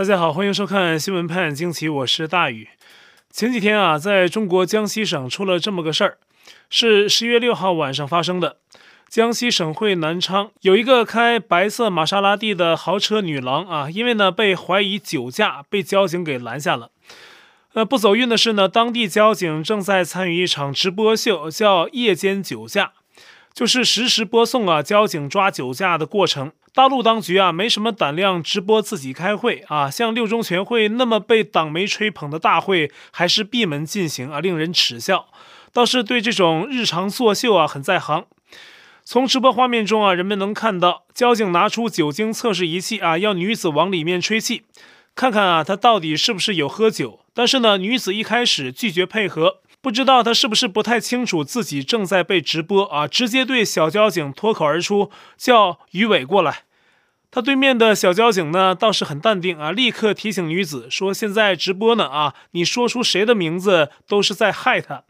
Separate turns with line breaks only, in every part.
大家好，欢迎收看新闻判惊奇，我是大宇。前几天啊，在中国江西省出了这么个事儿，是十月六号晚上发生的。江西省会南昌有一个开白色玛莎拉蒂的豪车女郎啊，因为呢被怀疑酒驾，被交警给拦下了。呃，不走运的是呢，当地交警正在参与一场直播秀，叫夜间酒驾，就是实时播送啊交警抓酒驾的过程。大陆当局啊，没什么胆量直播自己开会啊，像六中全会那么被党媒吹捧的大会，还是闭门进行啊，令人耻笑。倒是对这种日常作秀啊，很在行。从直播画面中啊，人们能看到交警拿出酒精测试仪器啊，要女子往里面吹气，看看啊，她到底是不是有喝酒。但是呢，女子一开始拒绝配合，不知道他是不是不太清楚自己正在被直播啊，直接对小交警脱口而出叫于伟过来。他对面的小交警呢，倒是很淡定啊，立刻提醒女子说：“现在直播呢啊，你说出谁的名字都是在害他。”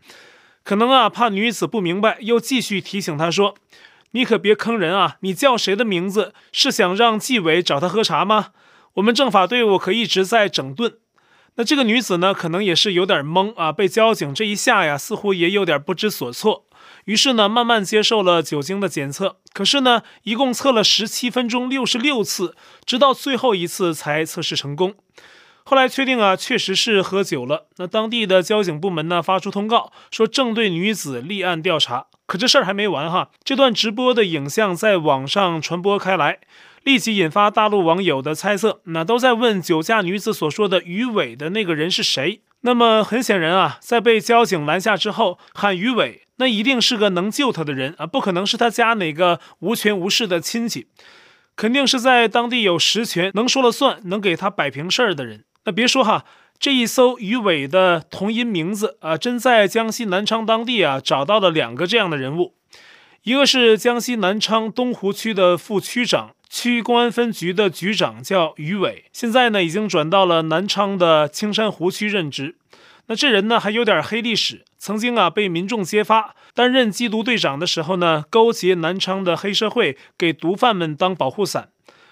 可能啊，怕女子不明白，又继续提醒他说：“你可别坑人啊！你叫谁的名字？是想让纪委找他喝茶吗？我们政法队伍可一直在整顿。”那这个女子呢，可能也是有点懵啊，被交警这一下呀，似乎也有点不知所措。于是呢，慢慢接受了酒精的检测。可是呢，一共测了十七分钟，六十六次，直到最后一次才测试成功。后来确定啊，确实是喝酒了。那当地的交警部门呢，发出通告说正对女子立案调查。可这事儿还没完哈，这段直播的影像在网上传播开来，立即引发大陆网友的猜测。那都在问酒驾女子所说的于伟的那个人是谁？那么很显然啊，在被交警拦下之后喊于伟。那一定是个能救他的人啊，不可能是他家哪个无权无势的亲戚，肯定是在当地有实权、能说了算、能给他摆平事儿的人。那别说哈，这一艘于伟的同音名字啊，真在江西南昌当地啊找到了两个这样的人物，一个是江西南昌东湖区的副区长，区公安分局的局长叫于伟，现在呢已经转到了南昌的青山湖区任职。那这人呢还有点黑历史，曾经啊被民众揭发，担任缉毒队长的时候呢，勾结南昌的黑社会，给毒贩们当保护伞，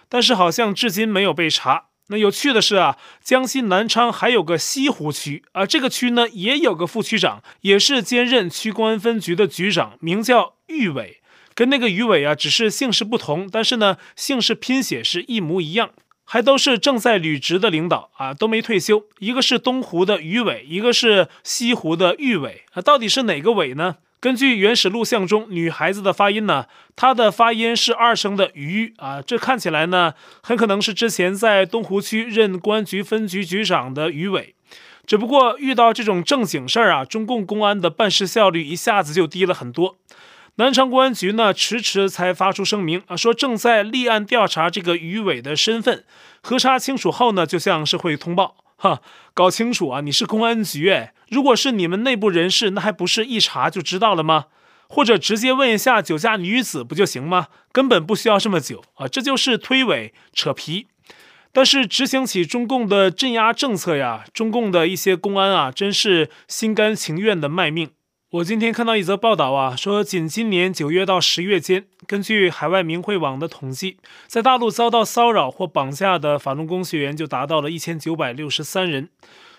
但是好像至今没有被查。那有趣的是啊，江西南昌还有个西湖区啊，这个区呢也有个副区长，也是兼任区公安分局的局长，名叫玉伟，跟那个于伟啊只是姓氏不同，但是呢姓氏拼写是一模一样。还都是正在履职的领导啊，都没退休。一个是东湖的于伟，一个是西湖的玉伟啊，到底是哪个伟呢？根据原始录像中女孩子的发音呢，她的发音是二声的鱼啊，这看起来呢，很可能是之前在东湖区任公安局分局局长的于伟。只不过遇到这种正经事儿啊，中共公安的办事效率一下子就低了很多。南昌公安局呢，迟迟才发出声明啊，说正在立案调查这个于伟的身份，核查清楚后呢，就向社会通报。哈，搞清楚啊，你是公安局诶，如果是你们内部人士，那还不是一查就知道了吗？或者直接问一下酒驾女子不就行吗？根本不需要这么久啊，这就是推诿扯皮。但是执行起中共的镇压政策呀，中共的一些公安啊，真是心甘情愿的卖命。我今天看到一则报道啊，说仅今年九月到十月间，根据海外明慧网的统计，在大陆遭到骚扰或绑架的法轮功学员就达到了一千九百六十三人，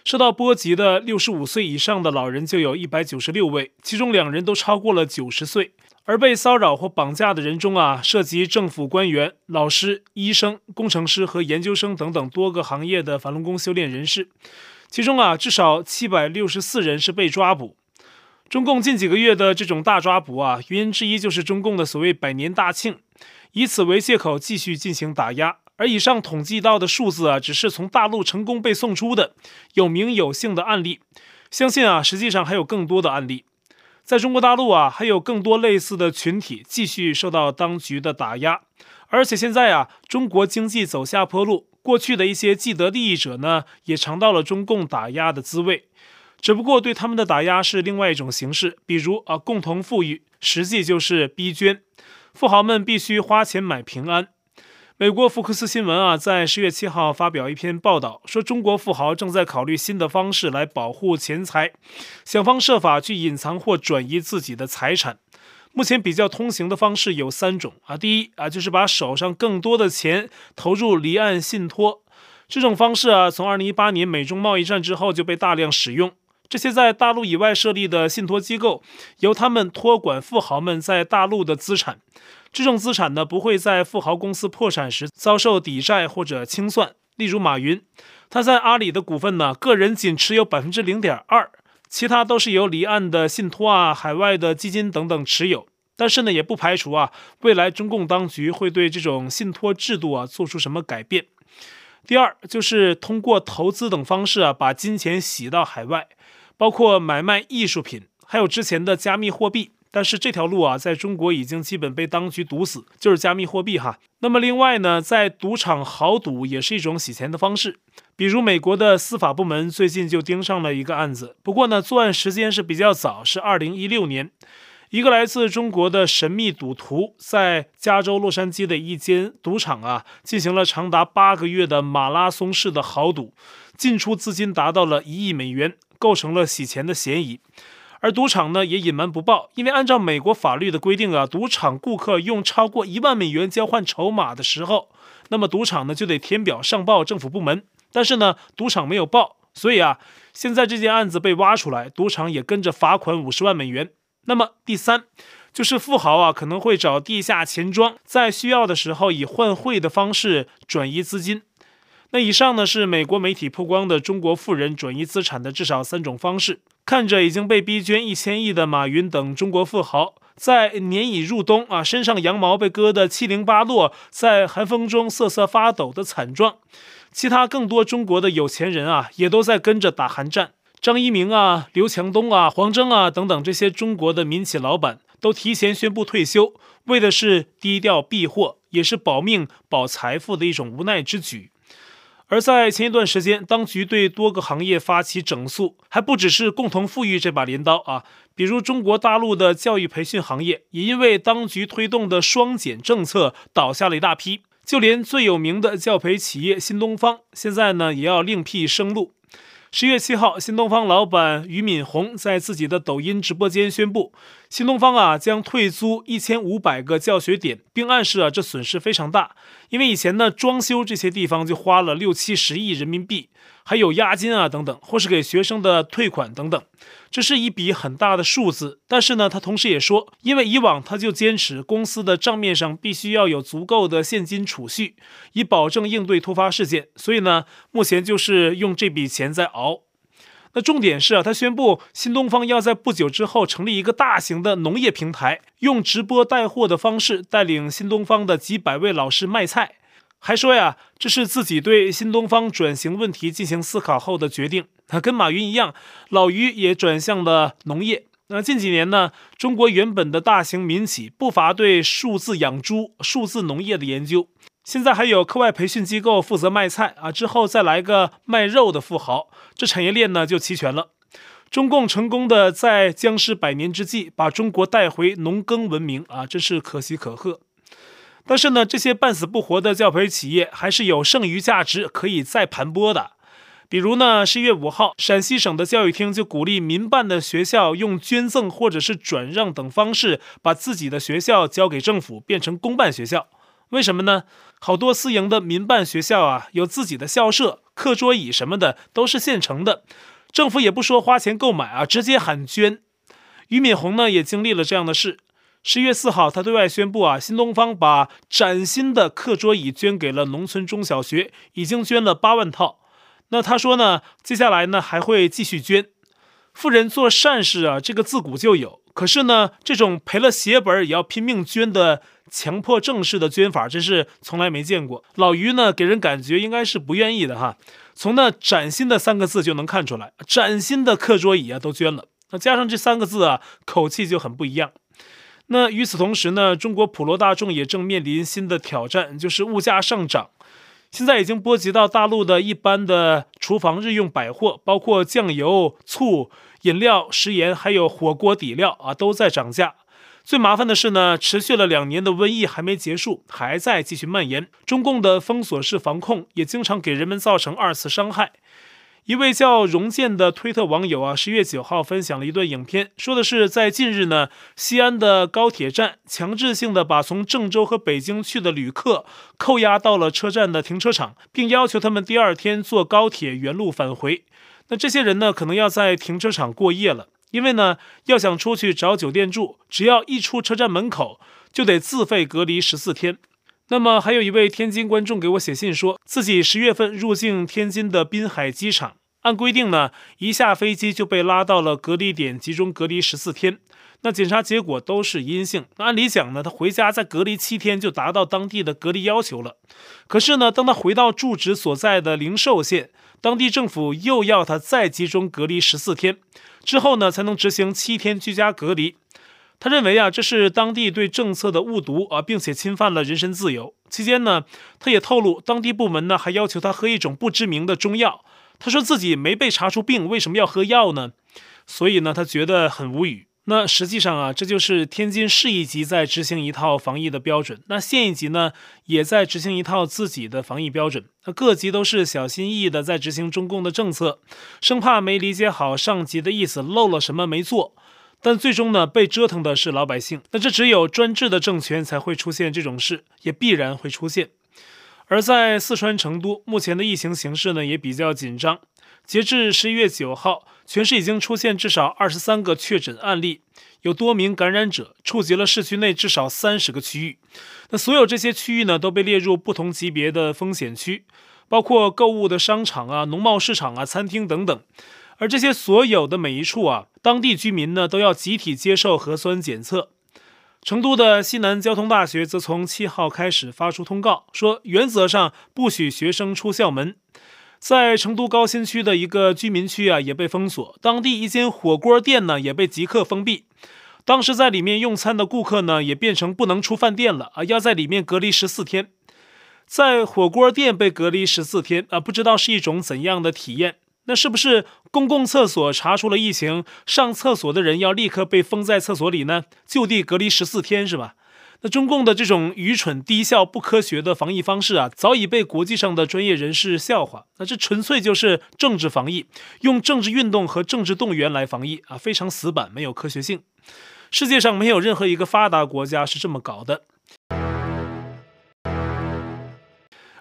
受到波及的六十五岁以上的老人就有一百九十六位，其中两人都超过了九十岁。而被骚扰或绑架的人中啊，涉及政府官员、老师、医生、工程师和研究生等等多个行业的法轮功修炼人士，其中啊，至少七百六十四人是被抓捕。中共近几个月的这种大抓捕啊，原因之一就是中共的所谓百年大庆，以此为借口继续进行打压。而以上统计到的数字啊，只是从大陆成功被送出的有名有姓的案例，相信啊，实际上还有更多的案例。在中国大陆啊，还有更多类似的群体继续受到当局的打压。而且现在啊，中国经济走下坡路，过去的一些既得利益者呢，也尝到了中共打压的滋味。只不过对他们的打压是另外一种形式，比如啊，共同富裕，实际就是逼捐，富豪们必须花钱买平安。美国福克斯新闻啊，在十月七号发表一篇报道，说中国富豪正在考虑新的方式来保护钱财，想方设法去隐藏或转移自己的财产。目前比较通行的方式有三种啊，第一啊，就是把手上更多的钱投入离岸信托。这种方式啊，从二零一八年美中贸易战之后就被大量使用。这些在大陆以外设立的信托机构，由他们托管富豪们在大陆的资产。这种资产呢，不会在富豪公司破产时遭受抵债或者清算。例如马云，他在阿里的股份呢，个人仅持有百分之零点二，其他都是由离岸的信托啊、海外的基金等等持有。但是呢，也不排除啊，未来中共当局会对这种信托制度啊做出什么改变。第二，就是通过投资等方式啊，把金钱洗到海外。包括买卖艺术品，还有之前的加密货币，但是这条路啊，在中国已经基本被当局堵死，就是加密货币哈。那么另外呢，在赌场豪赌也是一种洗钱的方式，比如美国的司法部门最近就盯上了一个案子，不过呢，作案时间是比较早，是二零一六年，一个来自中国的神秘赌徒在加州洛杉矶的一间赌场啊，进行了长达八个月的马拉松式的豪赌，进出资金达到了一亿美元。构成了洗钱的嫌疑，而赌场呢也隐瞒不报，因为按照美国法律的规定啊，赌场顾客用超过一万美元交换筹码的时候，那么赌场呢就得填表上报政府部门。但是呢，赌场没有报，所以啊，现在这件案子被挖出来，赌场也跟着罚款五十万美元。那么第三，就是富豪啊可能会找地下钱庄，在需要的时候以换汇的方式转移资金。那以上呢是美国媒体曝光的中国富人转移资产的至少三种方式。看着已经被逼捐一千亿的马云等中国富豪，在年已入冬啊，身上羊毛被割得七零八落，在寒风中瑟瑟发抖的惨状。其他更多中国的有钱人啊，也都在跟着打寒战。张一鸣啊、刘强东啊、黄峥啊等等这些中国的民企老板，都提前宣布退休，为的是低调避祸，也是保命保财富的一种无奈之举。而在前一段时间，当局对多个行业发起整肃，还不只是共同富裕这把镰刀啊。比如中国大陆的教育培训行业，也因为当局推动的双减政策倒下了一大批。就连最有名的教培企业新东方，现在呢也要另辟生路。十月七号，新东方老板俞敏洪在自己的抖音直播间宣布，新东方啊将退租一千五百个教学点，并暗示啊这损失非常大，因为以前呢装修这些地方就花了六七十亿人民币。还有押金啊等等，或是给学生的退款等等，这是一笔很大的数字。但是呢，他同时也说，因为以往他就坚持公司的账面上必须要有足够的现金储蓄，以保证应对突发事件。所以呢，目前就是用这笔钱在熬。那重点是啊，他宣布新东方要在不久之后成立一个大型的农业平台，用直播带货的方式带领新东方的几百位老师卖菜。还说呀，这是自己对新东方转型问题进行思考后的决定。他跟马云一样，老于也转向了农业。那近几年呢，中国原本的大型民企不乏对数字养猪、数字农业的研究。现在还有课外培训机构负责卖菜啊，之后再来个卖肉的富豪，这产业链呢就齐全了。中共成功的在僵尸百年之际把中国带回农耕文明啊，真是可喜可贺。但是呢，这些半死不活的教培企业还是有剩余价值可以再盘剥的。比如呢，十一月五号，陕西省的教育厅就鼓励民办的学校用捐赠或者是转让等方式，把自己的学校交给政府，变成公办学校。为什么呢？好多私营的民办学校啊，有自己的校舍、课桌椅什么的都是现成的，政府也不说花钱购买啊，直接喊捐。俞敏洪呢，也经历了这样的事。十一月四号，他对外宣布啊，新东方把崭新的课桌椅捐给了农村中小学，已经捐了八万套。那他说呢，接下来呢还会继续捐。富人做善事啊，这个自古就有。可是呢，这种赔了血本也要拼命捐的强迫症式的捐法，真是从来没见过。老于呢，给人感觉应该是不愿意的哈。从那崭新的三个字就能看出来，崭新的课桌椅啊都捐了。那加上这三个字啊，口气就很不一样。那与此同时呢，中国普罗大众也正面临新的挑战，就是物价上涨。现在已经波及到大陆的一般的厨房日用百货，包括酱油、醋、饮料、食盐，还有火锅底料啊，都在涨价。最麻烦的是呢，持续了两年的瘟疫还没结束，还在继续蔓延。中共的封锁式防控也经常给人们造成二次伤害。一位叫荣建的推特网友啊，十月九号分享了一段影片，说的是在近日呢，西安的高铁站强制性的把从郑州和北京去的旅客扣押到了车站的停车场，并要求他们第二天坐高铁原路返回。那这些人呢，可能要在停车场过夜了，因为呢，要想出去找酒店住，只要一出车站门口，就得自费隔离十四天。那么还有一位天津观众给我写信说，自己十月份入境天津的滨海机场。按规定呢，一下飞机就被拉到了隔离点集中隔离十四天。那检查结果都是阴性。那按理讲呢，他回家再隔离七天就达到当地的隔离要求了。可是呢，当他回到住址所在的灵寿县，当地政府又要他再集中隔离十四天，之后呢才能执行七天居家隔离。他认为啊，这是当地对政策的误读啊，并且侵犯了人身自由。期间呢，他也透露，当地部门呢还要求他喝一种不知名的中药。他说自己没被查出病，为什么要喝药呢？所以呢，他觉得很无语。那实际上啊，这就是天津市一级在执行一套防疫的标准，那县一级呢，也在执行一套自己的防疫标准。那各级都是小心翼翼的在执行中共的政策，生怕没理解好上级的意思，漏了什么没做。但最终呢，被折腾的是老百姓。那这只有专制的政权才会出现这种事，也必然会出现。而在四川成都，目前的疫情形势呢也比较紧张。截至十一月九号，全市已经出现至少二十三个确诊案例，有多名感染者，触及了市区内至少三十个区域。那所有这些区域呢都被列入不同级别的风险区，包括购物的商场啊、农贸市场啊、餐厅等等。而这些所有的每一处啊，当地居民呢都要集体接受核酸检测。成都的西南交通大学则从七号开始发出通告，说原则上不许学生出校门。在成都高新区的一个居民区啊，也被封锁，当地一间火锅店呢也被即刻封闭。当时在里面用餐的顾客呢，也变成不能出饭店了啊，要在里面隔离十四天。在火锅店被隔离十四天啊，不知道是一种怎样的体验。那是不是公共厕所查出了疫情，上厕所的人要立刻被封在厕所里呢？就地隔离十四天是吧？那中共的这种愚蠢、低效、不科学的防疫方式啊，早已被国际上的专业人士笑话。那这纯粹就是政治防疫，用政治运动和政治动员来防疫啊，非常死板，没有科学性。世界上没有任何一个发达国家是这么搞的。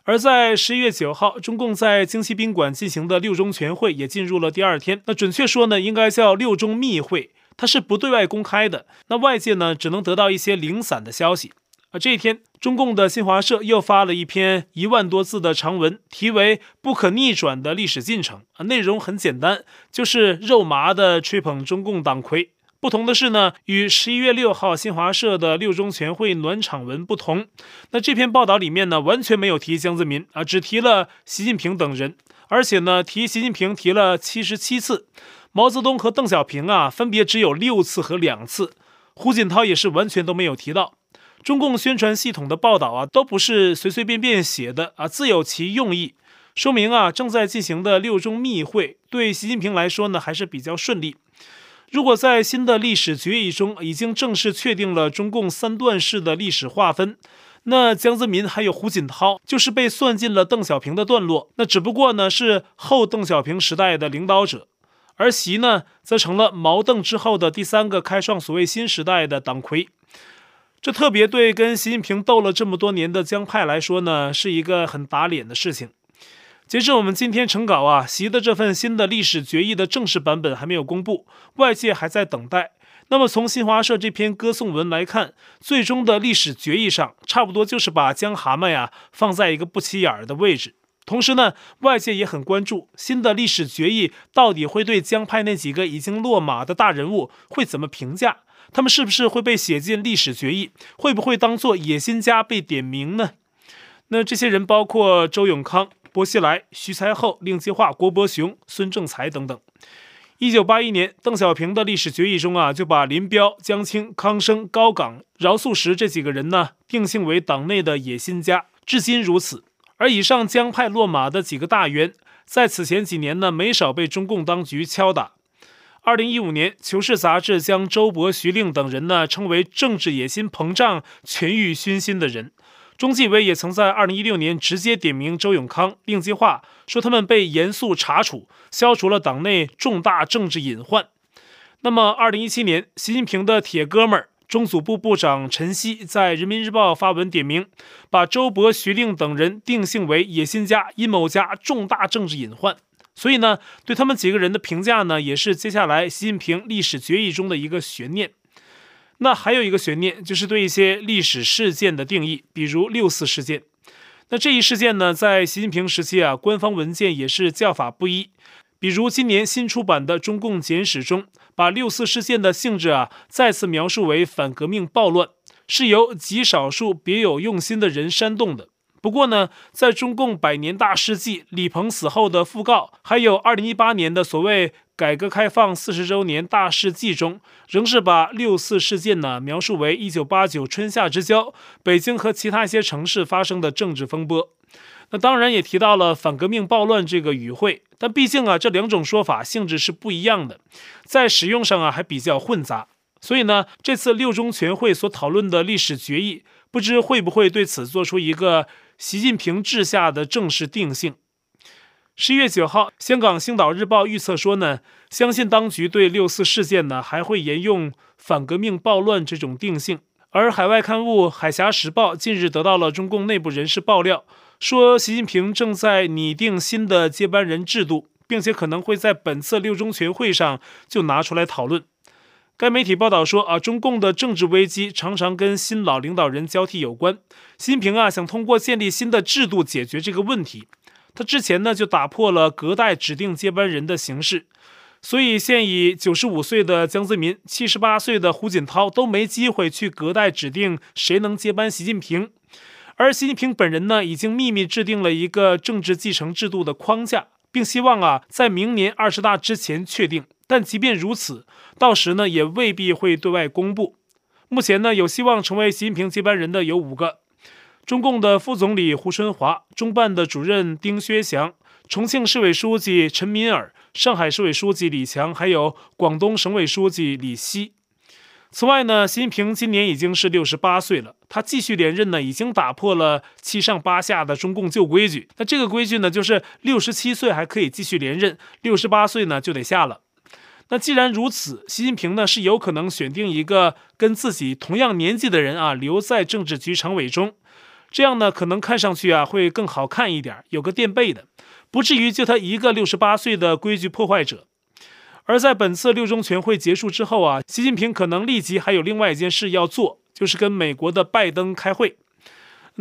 而在十一月九号，中共在京西宾馆进行的六中全会也进入了第二天。那准确说呢，应该叫六中密会，它是不对外公开的。那外界呢，只能得到一些零散的消息。而这一天，中共的新华社又发了一篇一万多字的长文，题为《不可逆转的历史进程》啊，内容很简单，就是肉麻的吹捧中共党魁。不同的是呢，与十一月六号新华社的六中全会暖场文不同，那这篇报道里面呢，完全没有提江泽民啊，只提了习近平等人，而且呢，提习近平提了七十七次，毛泽东和邓小平啊，分别只有六次和两次，胡锦涛也是完全都没有提到。中共宣传系统的报道啊，都不是随随便便写的啊，自有其用意，说明啊，正在进行的六中密会对习近平来说呢，还是比较顺利。如果在新的历史决议中已经正式确定了中共三段式的历史划分，那江泽民还有胡锦涛就是被算进了邓小平的段落，那只不过呢是后邓小平时代的领导者，而习呢则成了毛邓之后的第三个开创所谓新时代的党魁。这特别对跟习近平斗了这么多年的江派来说呢，是一个很打脸的事情。截至我们今天成稿啊，习的这份新的历史决议的正式版本还没有公布，外界还在等待。那么从新华社这篇歌颂文来看，最终的历史决议上，差不多就是把江蛤蟆呀放在一个不起眼儿的位置。同时呢，外界也很关注新的历史决议到底会对江派那几个已经落马的大人物会怎么评价？他们是不是会被写进历史决议？会不会当做野心家被点名呢？那这些人包括周永康。薄熙来、徐才厚、令计划、郭伯雄、孙政才等等。一九八一年，邓小平的历史决议中啊，就把林彪、江青、康生、高岗、饶漱石这几个人呢，定性为党内的野心家，至今如此。而以上江派落马的几个大员，在此前几年呢，没少被中共当局敲打。二零一五年，《求是》杂志将周勃、徐令等人呢，称为政治野心膨胀、权欲熏心的人。中纪委也曾在二零一六年直接点名周永康、令计划，说他们被严肃查处，消除了党内重大政治隐患。那么，二零一七年，习近平的铁哥们儿中组部部长陈希在人民日报发文点名，把周伯、徐令等人定性为野心家、阴谋家、重大政治隐患。所以呢，对他们几个人的评价呢，也是接下来习近平历史决议中的一个悬念。那还有一个悬念，就是对一些历史事件的定义，比如六四事件。那这一事件呢，在习近平时期啊，官方文件也是叫法不一。比如今年新出版的《中共简史》中，把六四事件的性质啊，再次描述为反革命暴乱，是由极少数别有用心的人煽动的。不过呢，在中共百年大事记李鹏死后的讣告，还有二零一八年的所谓改革开放四十周年大事记中，仍是把六四事件呢描述为一九八九春夏之交北京和其他一些城市发生的政治风波。那当然也提到了反革命暴乱这个语汇，但毕竟啊，这两种说法性质是不一样的，在使用上啊还比较混杂。所以呢，这次六中全会所讨论的历史决议，不知会不会对此做出一个。习近平治下的正式定性。十一月九号，香港《星岛日报》预测说呢，相信当局对六四事件呢还会沿用反革命暴乱这种定性。而海外刊物《海峡时报》近日得到了中共内部人士爆料，说习近平正在拟定新的接班人制度，并且可能会在本次六中全会上就拿出来讨论。该媒体报道说，啊，中共的政治危机常常跟新老领导人交替有关。习近平啊，想通过建立新的制度解决这个问题。他之前呢，就打破了隔代指定接班人的形式，所以现已九十五岁的江泽民、七十八岁的胡锦涛都没机会去隔代指定谁能接班习近平。而习近平本人呢，已经秘密制定了一个政治继承制度的框架，并希望啊，在明年二十大之前确定。但即便如此，到时呢也未必会对外公布。目前呢有希望成为习近平接班人的有五个：中共的副总理胡春华、中办的主任丁薛祥、重庆市委书记陈敏尔、上海市委书记李强，还有广东省委书记李希。此外呢，习近平今年已经是六十八岁了，他继续连任呢，已经打破了七上八下的中共旧规矩。那这个规矩呢，就是六十七岁还可以继续连任，六十八岁呢就得下了。那既然如此，习近平呢是有可能选定一个跟自己同样年纪的人啊，留在政治局常委中，这样呢可能看上去啊会更好看一点，有个垫背的，不至于就他一个六十八岁的规矩破坏者。而在本次六中全会结束之后啊，习近平可能立即还有另外一件事要做，就是跟美国的拜登开会。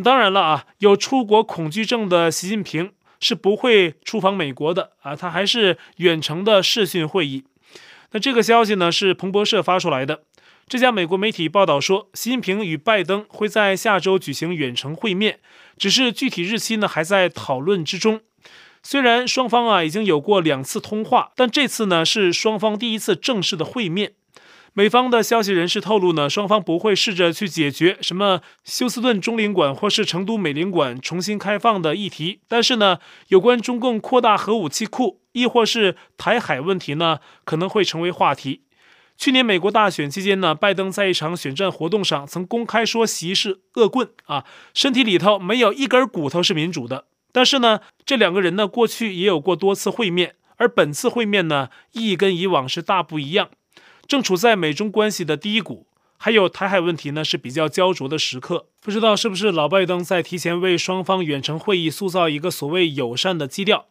当然了啊，有出国恐惧症的习近平是不会出访美国的啊，他还是远程的视讯会议。那这个消息呢是彭博社发出来的。这家美国媒体报道说，习近平与拜登会在下周举行远程会面，只是具体日期呢还在讨论之中。虽然双方啊已经有过两次通话，但这次呢是双方第一次正式的会面。美方的消息人士透露呢，双方不会试着去解决什么休斯顿中领馆或是成都美领馆重新开放的议题，但是呢，有关中共扩大核武器库，亦或是台海问题呢，可能会成为话题。去年美国大选期间呢，拜登在一场选战活动上曾公开说习是恶棍啊，身体里头没有一根骨头是民主的。但是呢，这两个人呢，过去也有过多次会面，而本次会面呢，意义跟以往是大不一样。正处在美中关系的低谷，还有台海问题呢，是比较焦灼的时刻。不知道是不是老拜登在提前为双方远程会议塑造一个所谓友善的基调。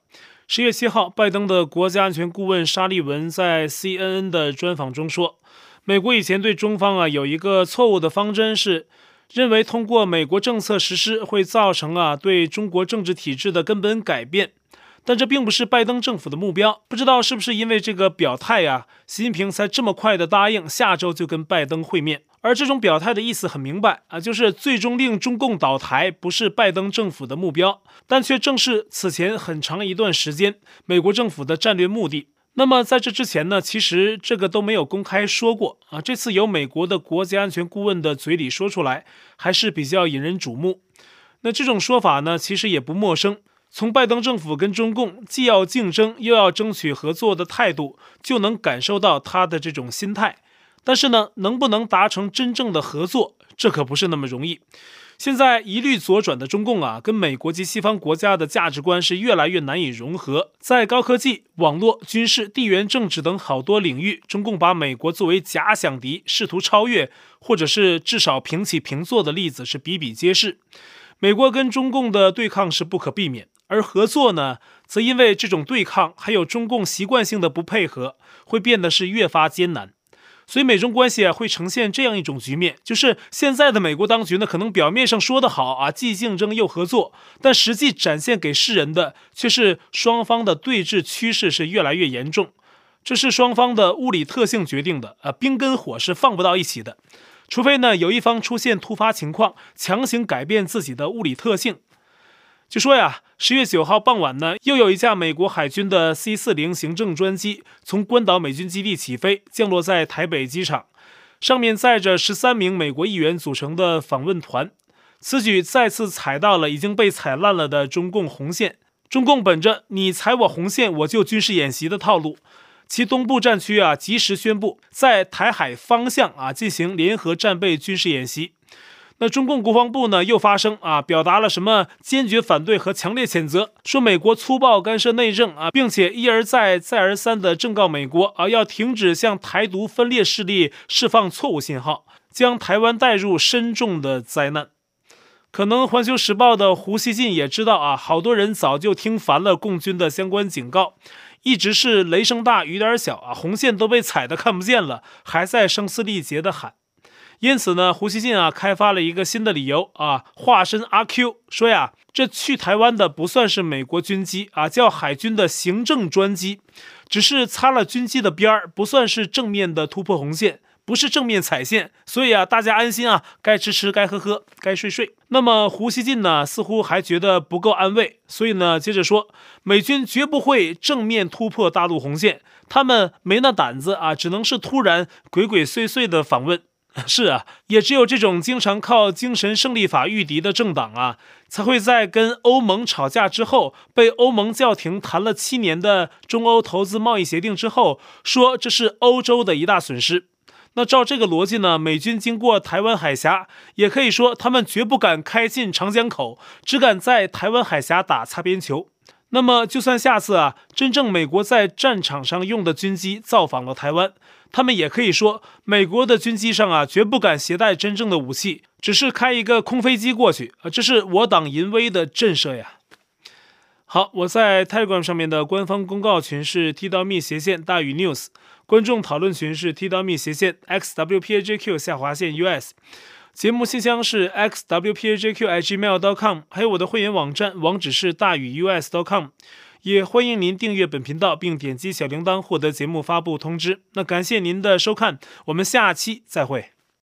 十月七号，拜登的国家安全顾问沙利文在 CNN 的专访中说，美国以前对中方啊有一个错误的方针，是认为通过美国政策实施会造成啊对中国政治体制的根本改变。但这并不是拜登政府的目标，不知道是不是因为这个表态呀，习近平才这么快的答应下周就跟拜登会面。而这种表态的意思很明白啊，就是最终令中共倒台不是拜登政府的目标，但却正是此前很长一段时间美国政府的战略目的。那么在这之前呢，其实这个都没有公开说过啊，这次由美国的国家安全顾问的嘴里说出来，还是比较引人瞩目。那这种说法呢，其实也不陌生。从拜登政府跟中共既要竞争又要争取合作的态度，就能感受到他的这种心态。但是呢，能不能达成真正的合作，这可不是那么容易。现在一律左转的中共啊，跟美国及西方国家的价值观是越来越难以融合。在高科技、网络、军事、地缘政治等好多领域，中共把美国作为假想敌，试图超越，或者是至少平起平坐的例子是比比皆是。美国跟中共的对抗是不可避免，而合作呢，则因为这种对抗还有中共习惯性的不配合，会变得是越发艰难。所以美中关系啊，会呈现这样一种局面，就是现在的美国当局呢，可能表面上说得好啊，既竞争又合作，但实际展现给世人的却是双方的对峙趋势是越来越严重。这是双方的物理特性决定的啊，冰跟火是放不到一起的，除非呢有一方出现突发情况，强行改变自己的物理特性。据说呀，十月九号傍晚呢，又有一架美国海军的 C 四零行政专机从关岛美军基地起飞，降落在台北机场，上面载着十三名美国议员组成的访问团。此举再次踩到了已经被踩烂了的中共红线。中共本着你踩我红线，我就军事演习的套路，其东部战区啊，及时宣布在台海方向啊进行联合战备军事演习。那中共国防部呢又发声啊，表达了什么坚决反对和强烈谴责，说美国粗暴干涉内政啊，并且一而再再而三的正告美国啊，要停止向台独分裂势力释放错误信号，将台湾带入深重的灾难。可能《环球时报》的胡锡进也知道啊，好多人早就听烦了共军的相关警告，一直是雷声大雨点小啊，红线都被踩得看不见了，还在声嘶力竭的喊。因此呢，胡锡进啊开发了一个新的理由啊，化身阿 Q 说呀，这去台湾的不算是美国军机啊，叫海军的行政专机，只是擦了军机的边儿，不算是正面的突破红线，不是正面踩线，所以啊，大家安心啊，该吃吃，该喝喝，该睡睡。那么胡锡进呢，似乎还觉得不够安慰，所以呢，接着说，美军绝不会正面突破大陆红线，他们没那胆子啊，只能是突然鬼鬼祟祟的访问。是啊，也只有这种经常靠精神胜利法御敌的政党啊，才会在跟欧盟吵架之后，被欧盟叫停谈了七年的中欧投资贸易协定之后，说这是欧洲的一大损失。那照这个逻辑呢，美军经过台湾海峡，也可以说他们绝不敢开进长江口，只敢在台湾海峡打擦边球。那么，就算下次啊，真正美国在战场上用的军机造访了台湾，他们也可以说，美国的军机上啊，绝不敢携带真正的武器，只是开一个空飞机过去啊，这是我党淫威的震慑呀。好，我在 Telegram 上面的官方公告群是 t.me 斜线大于 news，观众讨论群是 t.me 斜线 xwpajq 下划线 us。节目信箱是 xwpajq@gmail.com，还有我的会员网站网址是大宇 us.com，也欢迎您订阅本频道并点击小铃铛获得节目发布通知。那感谢您的收看，我们下期再会。